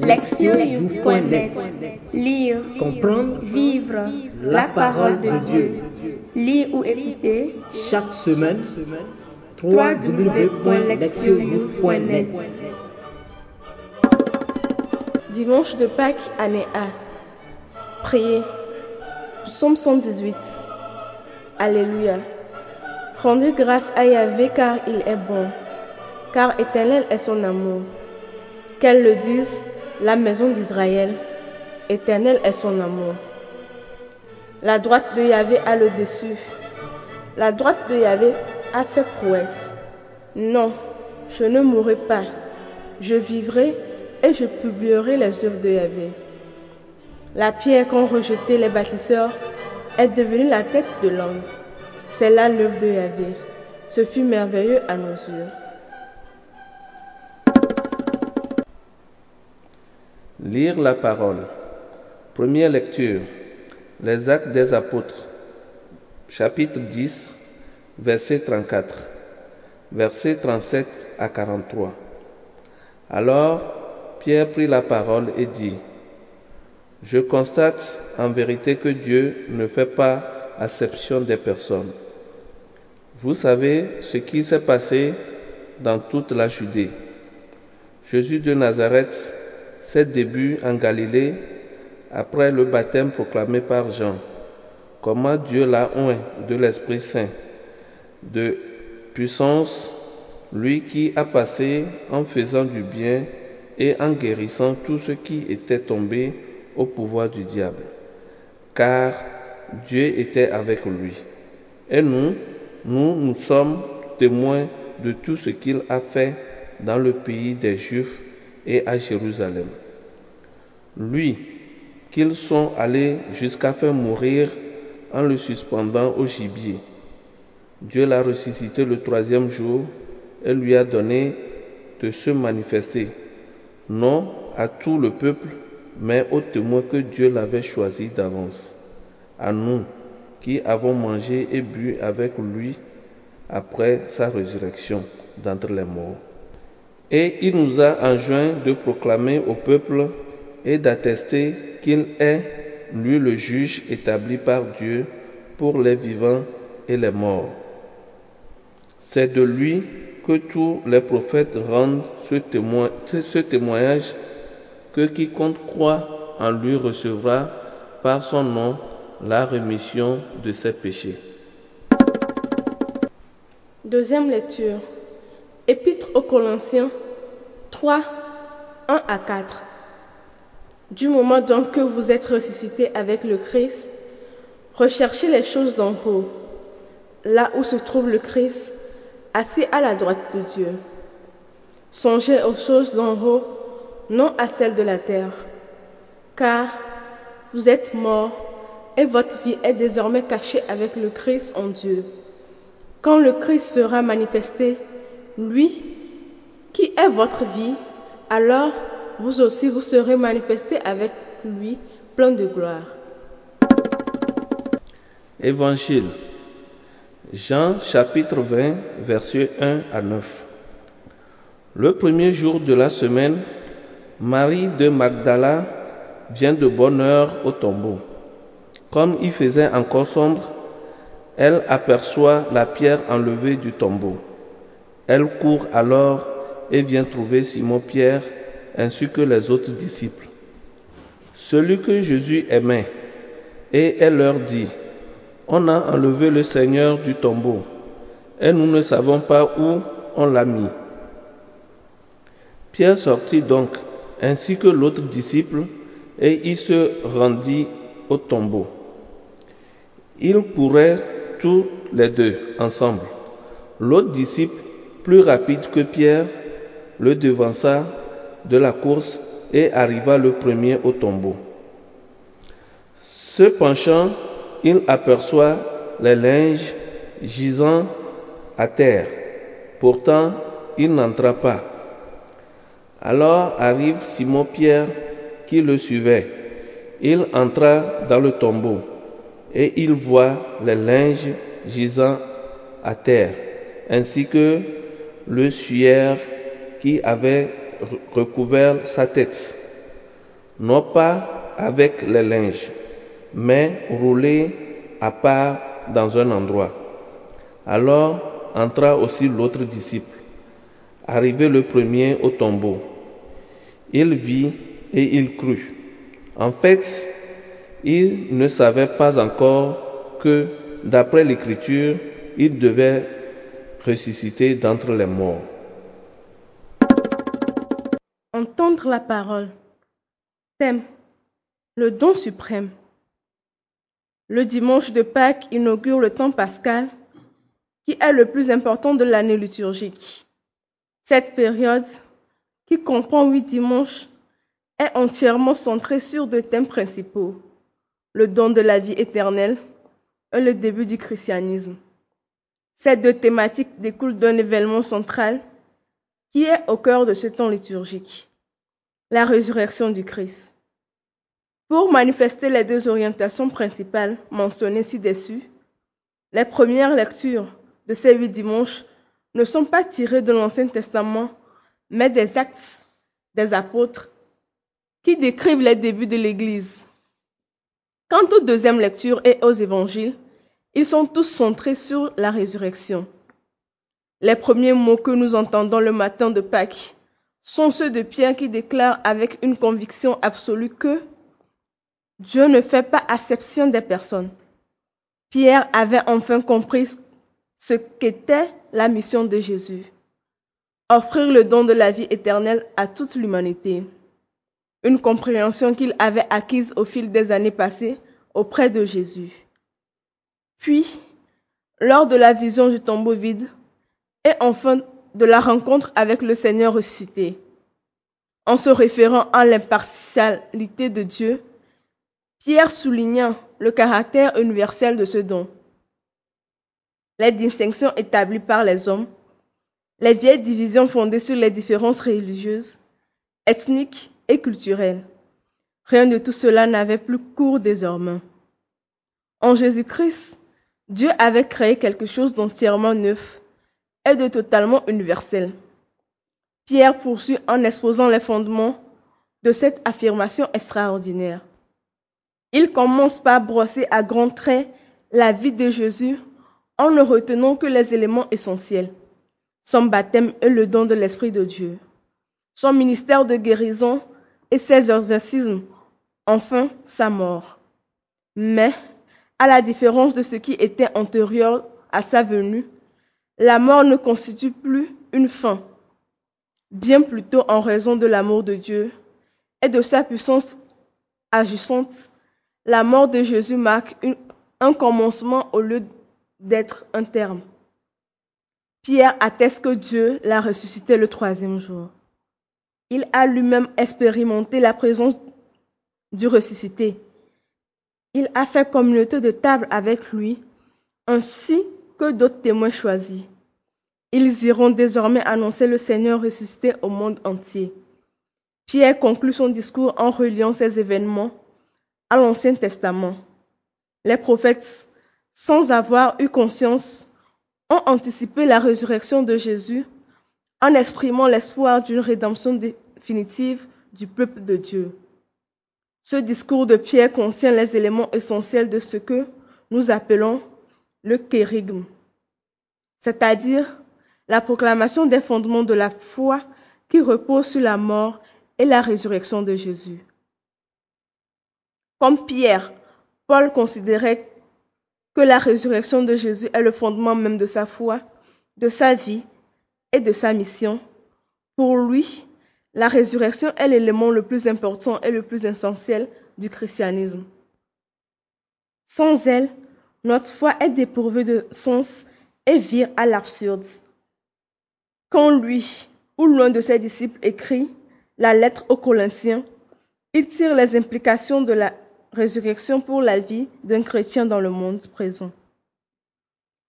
Lectionnews.net Lire, Comprendre, vivre la parole de Dieu. Lire ou écouter chaque semaine, www.lectionnews.net Dimanche de Pâques, année A. Priez. Psaume 118. Alléluia. Rendez grâce à Yahvé car il est bon, car éternel est son amour. Qu'elle le dise, la maison d'Israël, éternel est son amour. La droite de Yahvé a le dessus. La droite de Yahvé a fait prouesse. Non, je ne mourrai pas. Je vivrai et je publierai les œuvres de Yahvé. La pierre qu'ont rejetée les bâtisseurs est devenue la tête de l'homme. C'est là l'œuvre de Yahvé. Ce fut merveilleux à nos yeux. Lire la parole. Première lecture. Les actes des apôtres. Chapitre 10, verset 34. Verset 37 à 43. Alors, Pierre prit la parole et dit, Je constate en vérité que Dieu ne fait pas acception des personnes. Vous savez ce qui s'est passé dans toute la Judée. Jésus de Nazareth, ses débuts en Galilée, après le baptême proclamé par Jean, comment Dieu l'a oint de l'Esprit Saint, de puissance, lui qui a passé en faisant du bien et en guérissant tous ceux qui étaient tombés au pouvoir du diable, car Dieu était avec lui. Et nous, nous sommes témoins de tout ce qu'il a fait dans le pays des Juifs et à Jérusalem. Lui, qu'ils sont allés jusqu'à faire mourir en le suspendant au gibier. Dieu l'a ressuscité le troisième jour et lui a donné de se manifester, non à tout le peuple, mais aux témoins que Dieu l'avait choisi d'avance, à nous qui avons mangé et bu avec lui après sa résurrection d'entre les morts. Et il nous a enjoint de proclamer au peuple et d'attester qu'il est, lui le juge établi par Dieu pour les vivants et les morts. C'est de lui que tous les prophètes rendent ce, témoignage que quiconque croit en lui recevra par son nom la rémission de ses péchés. Deuxième lecture. Épître aux Colossiens 3, 1 à 4. Du moment donc que vous êtes ressuscités avec le Christ, recherchez les choses d'en haut, là où se trouve le Christ, assis à la droite de Dieu. Songez aux choses d'en haut, non à celles de la terre, car vous êtes morts et votre vie est désormais cachée avec le Christ en Dieu. Quand le Christ sera manifesté, lui, qui est votre vie, alors vous aussi vous serez manifestés avec lui, plein de gloire. Évangile. Jean chapitre 20, versets 1 à 9. Le premier jour de la semaine, Marie de Magdala vient de bonne heure au tombeau. Comme il faisait encore sombre, elle aperçoit la pierre enlevée du tombeau. Elle court alors et vient trouver Simon-Pierre ainsi que les autres disciples. Celui que Jésus aimait, et elle leur dit, On a enlevé le Seigneur du tombeau, et nous ne savons pas où on l'a mis. Pierre sortit donc, ainsi que l'autre disciple, et il se rendit au tombeau. Ils couraient tous les deux ensemble. L'autre disciple, plus rapide que Pierre, le devança de la course et arriva le premier au tombeau. Se penchant, il aperçoit les linges gisant à terre. Pourtant, il n'entra pas. Alors arrive Simon-Pierre qui le suivait. Il entra dans le tombeau et il voit les linges gisant à terre, ainsi que le suaire qui avait recouvert sa tête. non pas avec les linges, mais roulés à part dans un endroit. Alors entra aussi l'autre disciple, arrivé le premier au tombeau. Il vit et il crut. En fait, il ne savait pas encore que, d'après l'Écriture, il devait ressusciter d'entre les morts. Entendre la parole. Thème. Le don suprême. Le dimanche de Pâques inaugure le temps pascal, qui est le plus important de l'année liturgique. Cette période, qui comprend huit dimanches, est entièrement centrée sur deux thèmes principaux, le don de la vie éternelle et le début du christianisme. Ces deux thématiques découlent d'un événement central qui est au cœur de ce temps liturgique, la résurrection du Christ. Pour manifester les deux orientations principales mentionnées ci-dessus, les premières lectures de ces huit dimanches ne sont pas tirées de l'Ancien Testament, mais des actes des apôtres qui décrivent les débuts de l'Église. Quant aux deuxièmes lectures et aux évangiles, ils sont tous centrés sur la résurrection. Les premiers mots que nous entendons le matin de Pâques sont ceux de Pierre qui déclare avec une conviction absolue que Dieu ne fait pas acception des personnes. Pierre avait enfin compris ce qu'était la mission de Jésus. Offrir le don de la vie éternelle à toute l'humanité. Une compréhension qu'il avait acquise au fil des années passées auprès de Jésus. Puis, lors de la vision du tombeau vide, et enfin de la rencontre avec le Seigneur ressuscité. En se référant à l'impartialité de Dieu, Pierre souligna le caractère universel de ce don. Les distinctions établies par les hommes, les vieilles divisions fondées sur les différences religieuses, ethniques et culturelles. Rien de tout cela n'avait plus cours désormais. En Jésus-Christ, Dieu avait créé quelque chose d'entièrement neuf et de totalement universel. Pierre poursuit en exposant les fondements de cette affirmation extraordinaire. Il commence par brosser à grands traits la vie de Jésus en ne retenant que les éléments essentiels. Son baptême et le don de l'Esprit de Dieu. Son ministère de guérison et ses exorcismes. Enfin, sa mort. Mais à la différence de ce qui était antérieur à sa venue, la mort ne constitue plus une fin, bien plutôt en raison de l'amour de Dieu et de sa puissance agissante. La mort de Jésus marque un commencement au lieu d'être un terme. Pierre atteste que Dieu l'a ressuscité le troisième jour. Il a lui-même expérimenté la présence du ressuscité il a fait communauté de table avec lui, ainsi que d'autres témoins choisis. Ils iront désormais annoncer le Seigneur ressuscité au monde entier. Pierre conclut son discours en reliant ces événements à l'Ancien Testament. Les prophètes, sans avoir eu conscience, ont anticipé la résurrection de Jésus en exprimant l'espoir d'une rédemption définitive du peuple de Dieu. Ce discours de Pierre contient les éléments essentiels de ce que nous appelons le kérigme, c'est-à-dire la proclamation des fondements de la foi qui repose sur la mort et la résurrection de Jésus. Comme Pierre, Paul considérait que la résurrection de Jésus est le fondement même de sa foi, de sa vie et de sa mission. Pour lui, la résurrection est l'élément le plus important et le plus essentiel du christianisme. Sans elle, notre foi est dépourvue de sens et vire à l'absurde. Quand lui ou l'un de ses disciples écrit la lettre aux Colossiens, il tire les implications de la résurrection pour la vie d'un chrétien dans le monde présent.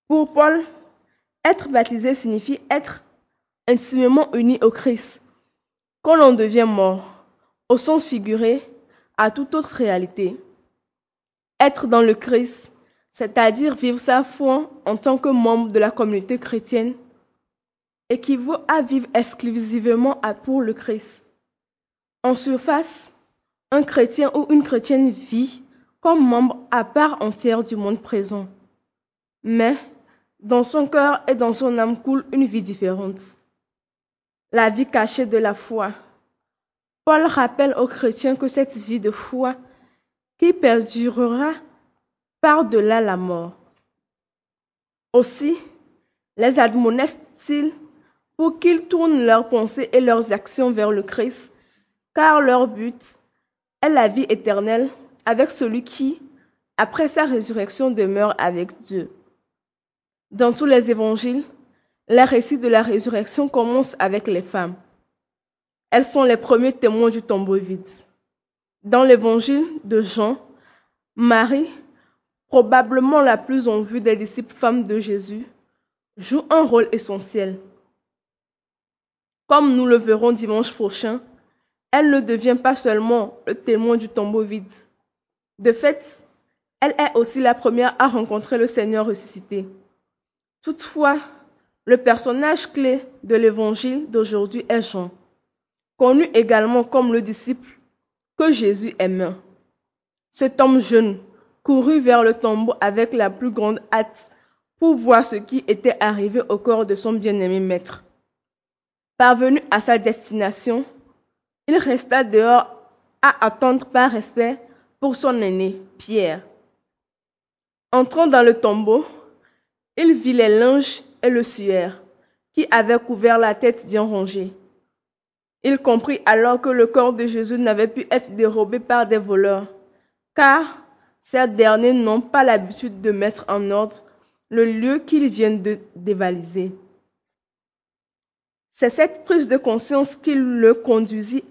Pour Paul, être baptisé signifie être intimement uni au Christ quand l'on devient mort, au sens figuré, à toute autre réalité. Être dans le Christ, c'est-à-dire vivre sa foi en tant que membre de la communauté chrétienne, équivaut à vivre exclusivement pour le Christ. En surface, un chrétien ou une chrétienne vit comme membre à part entière du monde présent. Mais dans son cœur et dans son âme coule une vie différente. La vie cachée de la foi. Paul rappelle aux chrétiens que cette vie de foi qui perdurera par-delà la mort. Aussi, les admoneste-t-il pour qu'ils tournent leurs pensées et leurs actions vers le Christ, car leur but est la vie éternelle avec celui qui, après sa résurrection, demeure avec Dieu. Dans tous les évangiles, les récits de la résurrection commencent avec les femmes. Elles sont les premiers témoins du tombeau vide. Dans l'évangile de Jean, Marie, probablement la plus en vue des disciples femmes de Jésus, joue un rôle essentiel. Comme nous le verrons dimanche prochain, elle ne devient pas seulement le témoin du tombeau vide. De fait, elle est aussi la première à rencontrer le Seigneur ressuscité. Toutefois, le personnage clé de l'évangile d'aujourd'hui est Jean, connu également comme le disciple que Jésus aimait. Cet homme jeune courut vers le tombeau avec la plus grande hâte pour voir ce qui était arrivé au corps de son bien-aimé maître. Parvenu à sa destination, il resta dehors à attendre par respect pour son aîné, Pierre. Entrant dans le tombeau, il vit les linges et le suaire, qui avaient couvert la tête bien rongée. Il comprit alors que le corps de Jésus n'avait pu être dérobé par des voleurs, car ces derniers n'ont pas l'habitude de mettre en ordre le lieu qu'ils viennent de dévaliser. C'est cette prise de conscience qui le conduisit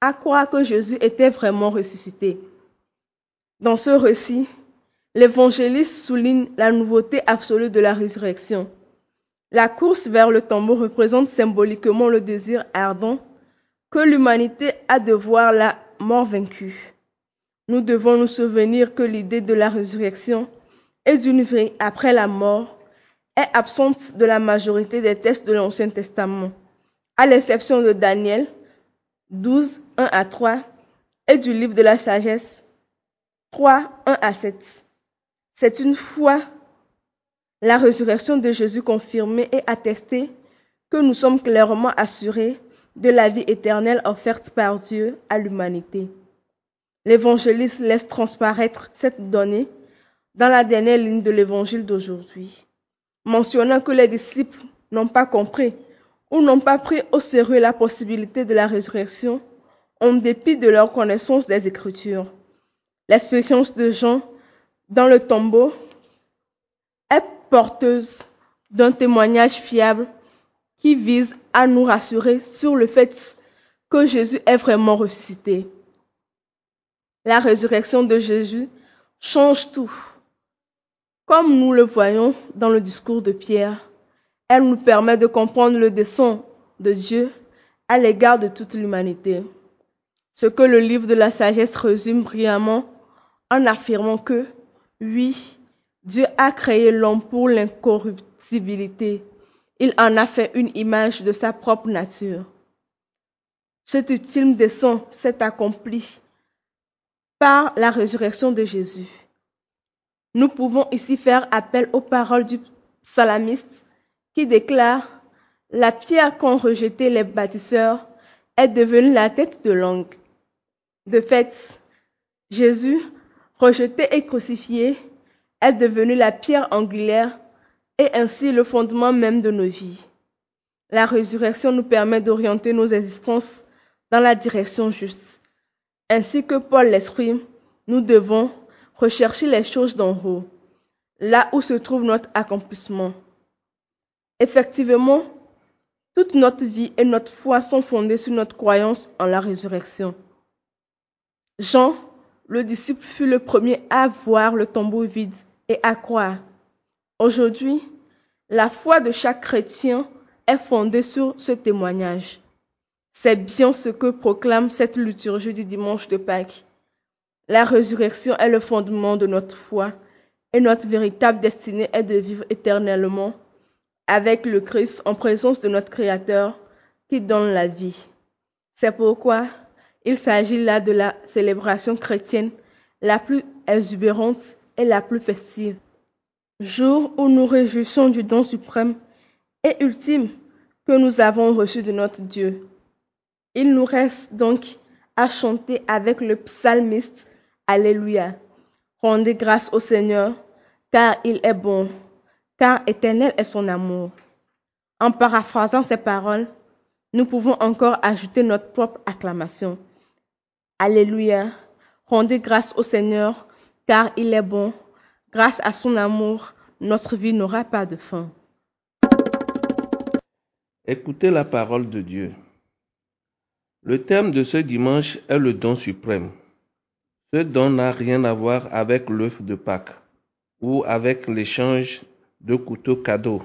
à croire que Jésus était vraiment ressuscité. Dans ce récit, l'évangéliste souligne la nouveauté absolue de la résurrection. La course vers le tombeau représente symboliquement le désir ardent que l'humanité a de voir la mort vaincue. Nous devons nous souvenir que l'idée de la résurrection et d'une vie après la mort est absente de la majorité des textes de l'Ancien Testament, à l'exception de Daniel 12, 1 à 3 et du livre de la sagesse 3, 1 à 7. C'est une fois la résurrection de Jésus confirmée et attestée que nous sommes clairement assurés de la vie éternelle offerte par Dieu à l'humanité. L'évangéliste laisse transparaître cette donnée dans la dernière ligne de l'évangile d'aujourd'hui, mentionnant que les disciples n'ont pas compris ou n'ont pas pris au sérieux la possibilité de la résurrection en dépit de leur connaissance des Écritures. L'expérience de Jean dans le tombeau est porteuse d'un témoignage fiable qui vise à nous rassurer sur le fait que Jésus est vraiment ressuscité. La résurrection de Jésus change tout. Comme nous le voyons dans le discours de Pierre, elle nous permet de comprendre le dessein de Dieu à l'égard de toute l'humanité. Ce que le livre de la sagesse résume brillamment en affirmant que, oui, Dieu a créé l'homme pour l'incorruptibilité. Il en a fait une image de sa propre nature. Cet ultime dessein s'est accompli par la résurrection de Jésus. Nous pouvons ici faire appel aux paroles du psalamiste qui déclare La pierre qu'ont rejeté les bâtisseurs est devenue la tête de langue. De fait, Jésus, rejeté et crucifié, est devenu la pierre angulaire et ainsi le fondement même de nos vies. La résurrection nous permet d'orienter nos existences dans la direction juste. Ainsi que Paul l'exprime, nous devons rechercher les choses d'en haut, là où se trouve notre accomplissement. Effectivement, toute notre vie et notre foi sont fondées sur notre croyance en la résurrection. Jean, le disciple, fut le premier à voir le tombeau vide et à croire. Aujourd'hui, la foi de chaque chrétien est fondée sur ce témoignage. C'est bien ce que proclame cette liturgie du dimanche de Pâques. La résurrection est le fondement de notre foi et notre véritable destinée est de vivre éternellement avec le Christ en présence de notre Créateur qui donne la vie. C'est pourquoi Il s'agit là de la célébration chrétienne la plus exubérante et la plus festive. Jour où nous réjouissons du don suprême et ultime que nous avons reçu de notre Dieu. Il nous reste donc à chanter avec le psalmiste Alléluia. Rendez grâce au Seigneur, car il est bon, car éternel est son amour. En paraphrasant ces paroles, nous pouvons encore ajouter notre propre acclamation. Alléluia. Rendez grâce au Seigneur, car il est bon. Grâce à son amour, notre vie n'aura pas de fin. Écoutez la parole de Dieu. Le thème de ce dimanche est le don suprême. Ce don n'a rien à voir avec l'œuf de Pâques ou avec l'échange de couteaux cadeaux,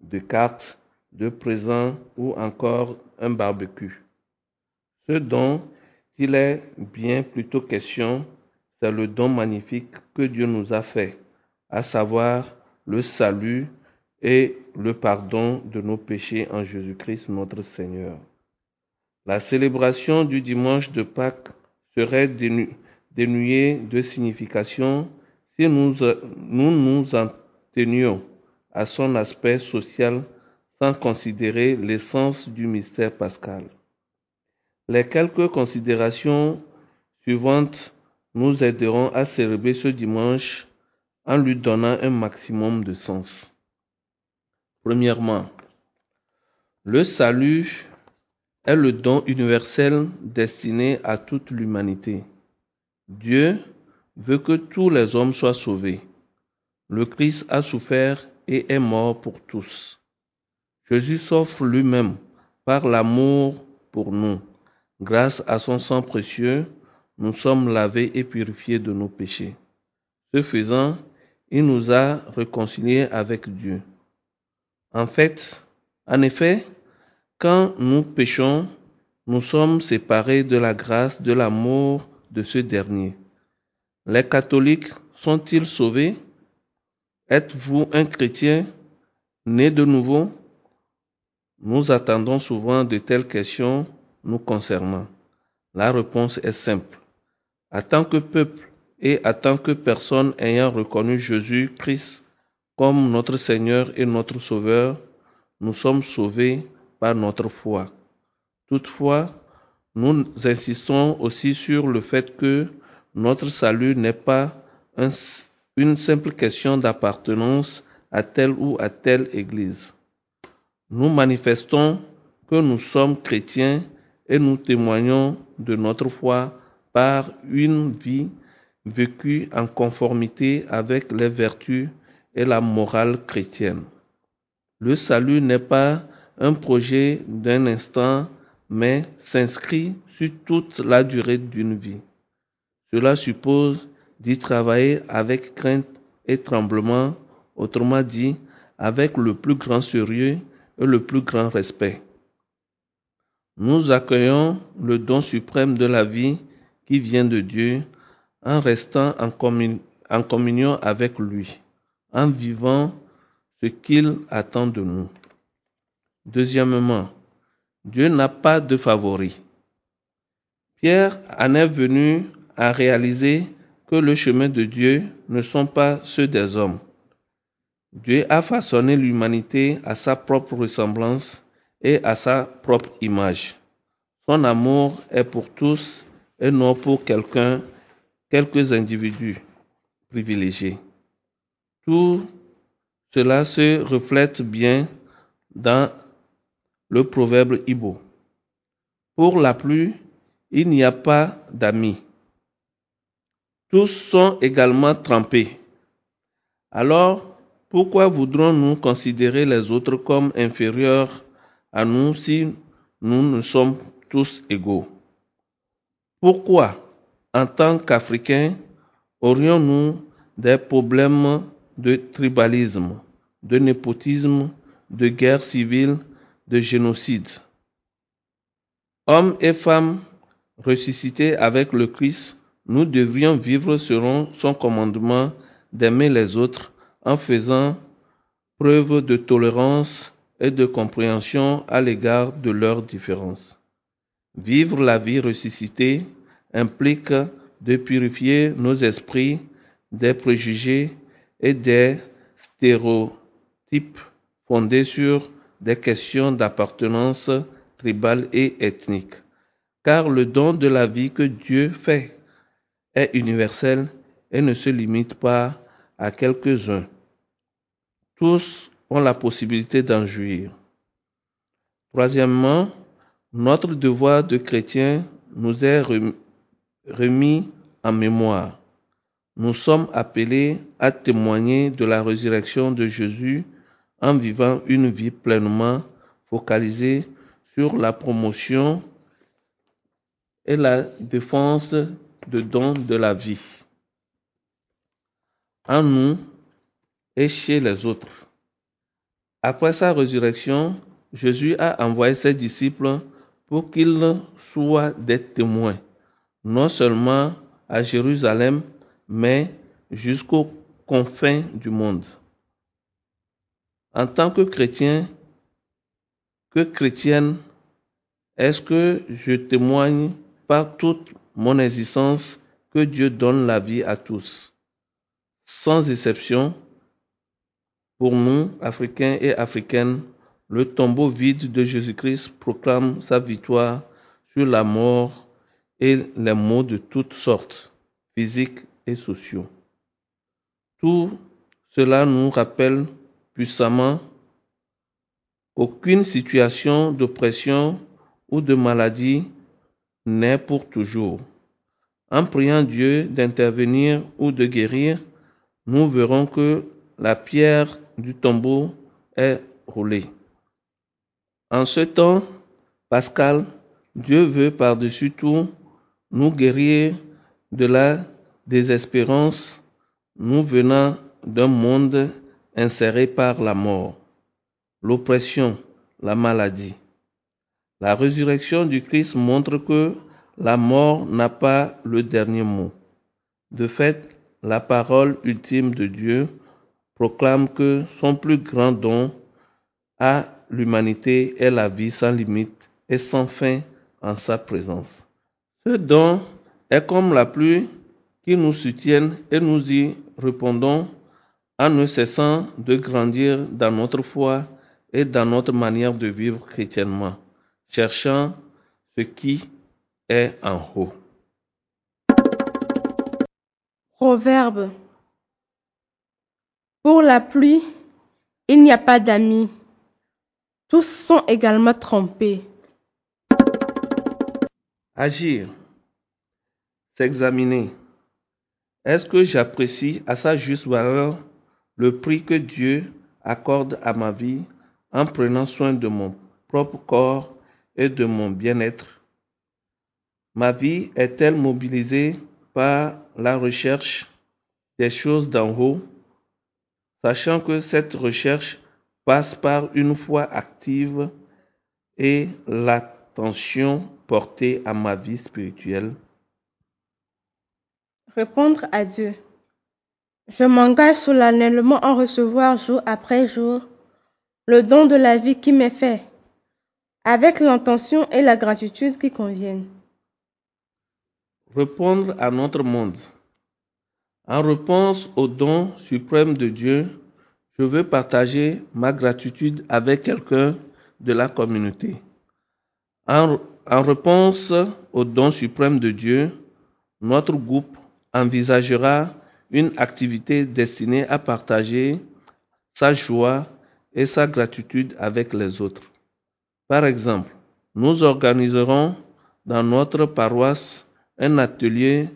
de cartes, de présents ou encore un barbecue. Ce don, il est bien plutôt question, c'est le don magnifique que Dieu nous a fait, à savoir le salut et le pardon de nos péchés en Jésus-Christ notre Seigneur. La célébration du dimanche de Pâques serait dénuée de signification si nous, nous nous en tenions à son aspect social sans considérer l'essence du mystère pascal. Les quelques considérations suivantes nous aideront à célébrer ce dimanche en lui donnant un maximum de sens. Premièrement, le salut est le don universel destiné à toute l'humanité. Dieu veut que tous les hommes soient sauvés. Le Christ a souffert et est mort pour tous. Jésus s'offre lui-même par l'amour pour nous. Grâce à son sang précieux, nous sommes lavés et purifiés de nos péchés. Ce faisant, il nous a réconciliés avec Dieu. En fait, en effet, quand nous péchons, nous sommes séparés de la grâce, de l'amour de ce dernier. Les catholiques sont-ils sauvés? Êtes-vous un chrétien né de nouveau? Nous attendons souvent de telles questions nous concernant. La réponse est simple. En tant que peuple et en tant que personne ayant reconnu Jésus-Christ comme notre Seigneur et notre Sauveur, nous sommes sauvés notre foi. Toutefois, nous insistons aussi sur le fait que notre salut n'est pas une simple question d'appartenance à telle ou à telle Église. Nous manifestons que nous sommes chrétiens et nous témoignons de notre foi par une vie vécue en conformité avec les vertus et la morale chrétienne. Le salut n'est pas un projet d'un instant, mais s'inscrit sur toute la durée d'une vie. Cela suppose d'y travailler avec crainte et tremblement, autrement dit, avec le plus grand sérieux et le plus grand respect. Nous accueillons le don suprême de la vie qui vient de Dieu en restant en, communion avec lui en vivant ce qu'il attend de nous. Deuxièmement, Dieu n'a pas de favoris. Pierre en est venu à réaliser que le chemin de Dieu ne sont pas ceux des hommes. Dieu a façonné l'humanité à sa propre ressemblance et à sa propre image. Son amour est pour tous et non pour quelqu'un, quelques individus privilégiés. Tout cela se reflète bien dans le proverbe Ibo. Pour la pluie, il n'y a pas d'amis. Tous sont également trempés. Alors, pourquoi voudrons-nous considérer les autres comme inférieurs à nous si nous ne sommes tous égaux? Pourquoi, en tant qu'Africains, aurions-nous des problèmes de tribalisme, de népotisme, de guerre civile, de génocide. Hommes et femmes ressuscités avec le Christ, nous devrions vivre selon son commandement d'aimer les autres en faisant preuve de tolérance et de compréhension à l'égard de leurs différences. Vivre la vie ressuscitée implique de purifier nos esprits des préjugés et des stéréotypes fondés sur des questions d'appartenance tribale et ethnique. Car le don de la vie que Dieu fait est universel et ne se limite pas à quelques-uns. Tous ont la possibilité d'en jouir. Troisièmement, notre devoir de chrétien nous est remis en mémoire. Nous sommes appelés à témoigner de la résurrection de Jésus en vivant une vie pleinement focalisée sur la promotion et la défense de dons de la vie en nous et chez les autres. Après sa résurrection, Jésus a envoyé ses disciples pour qu'ils soient des témoins, non seulement à Jérusalem, mais jusqu'aux confins du monde. En tant que chrétien, que chrétienne, est-ce que je témoigne par toute mon existence que Dieu donne la vie à tous, sans exception, pour nous, Africains et Africaines, le tombeau vide de Jésus-Christ proclame sa victoire sur la mort et les maux de toutes sortes, physiques et sociaux. Tout cela nous rappelle puissamment qu'aucune situation d'oppression ou de maladie n'est pour toujours. En priant Dieu d'intervenir ou de guérir, nous verrons que la pierre du tombeau est roulée. En ce temps pascal, Dieu veut par-dessus tout nous guérir de la désespérance, nous venant d'un monde inséré par la mort, l'oppression, la maladie. La résurrection du Christ montre que la mort n'a pas le dernier mot. De fait, la parole ultime de Dieu proclame que son plus grand don à l'humanité est la vie sans limite et sans fin en sa présence. Ce don est comme la pluie qui nous soutienne et nous y répondons en ne cessant de grandir dans notre foi et dans notre manière de vivre chrétiennement, cherchant ce qui est en haut. Proverbe. Pour la pluie, il n'y a pas d'amis. Tous sont également trompés. Agir. S'examiner. Est-ce que j'apprécie à sa juste valeur le prix que Dieu accorde à ma vie en prenant soin de mon propre corps et de mon bien-être Ma vie est-elle mobilisée par la recherche des choses d'en haut, sachant que cette recherche passe par une foi active et l'attention portée à ma vie spirituelle? Répondre à Dieu. Je m'engage solennellement en recevoir jour après jour le don de la vie qui m'est fait, avec l'intention et la gratitude qui conviennent. Répondre à notre monde. En réponse au don suprême de Dieu, je veux partager ma gratitude avec quelqu'un de la communauté. En, réponse au don suprême de Dieu, notre groupe envisagera une activité destinée à partager sa joie et sa gratitude avec les autres. Par exemple, nous organiserons dans notre paroisse un atelier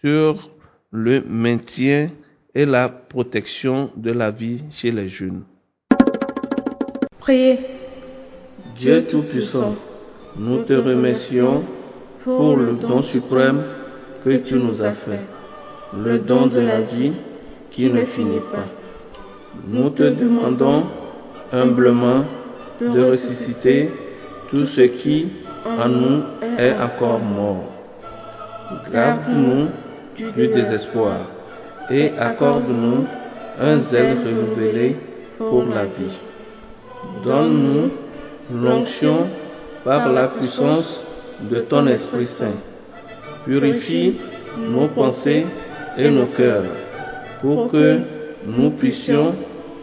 sur le maintien et la protection de la vie chez les jeunes. Priez. Dieu Tout-Puissant, nous te remercions pour le don suprême que tu nous as fait, le don de la vie qui ne finit pas. Nous te demandons humblement de ressusciter tout ce qui en nous est encore mort. Garde-nous du désespoir et accorde-nous un zèle renouvelé pour la vie. Donne-nous l'onction par la puissance de ton Esprit Saint. Purifie nos pensées et nos cœurs pour que nous puissions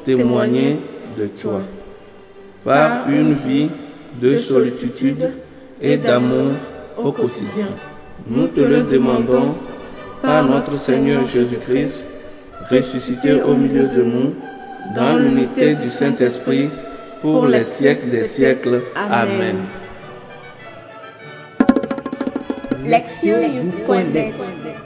témoigner de toi. Par une vie de sollicitude et d'amour au quotidien. Nous te le demandons par notre Seigneur Jésus-Christ, ressuscité au milieu de nous, dans l'unité du Saint-Esprit, pour les siècles des siècles. Amen.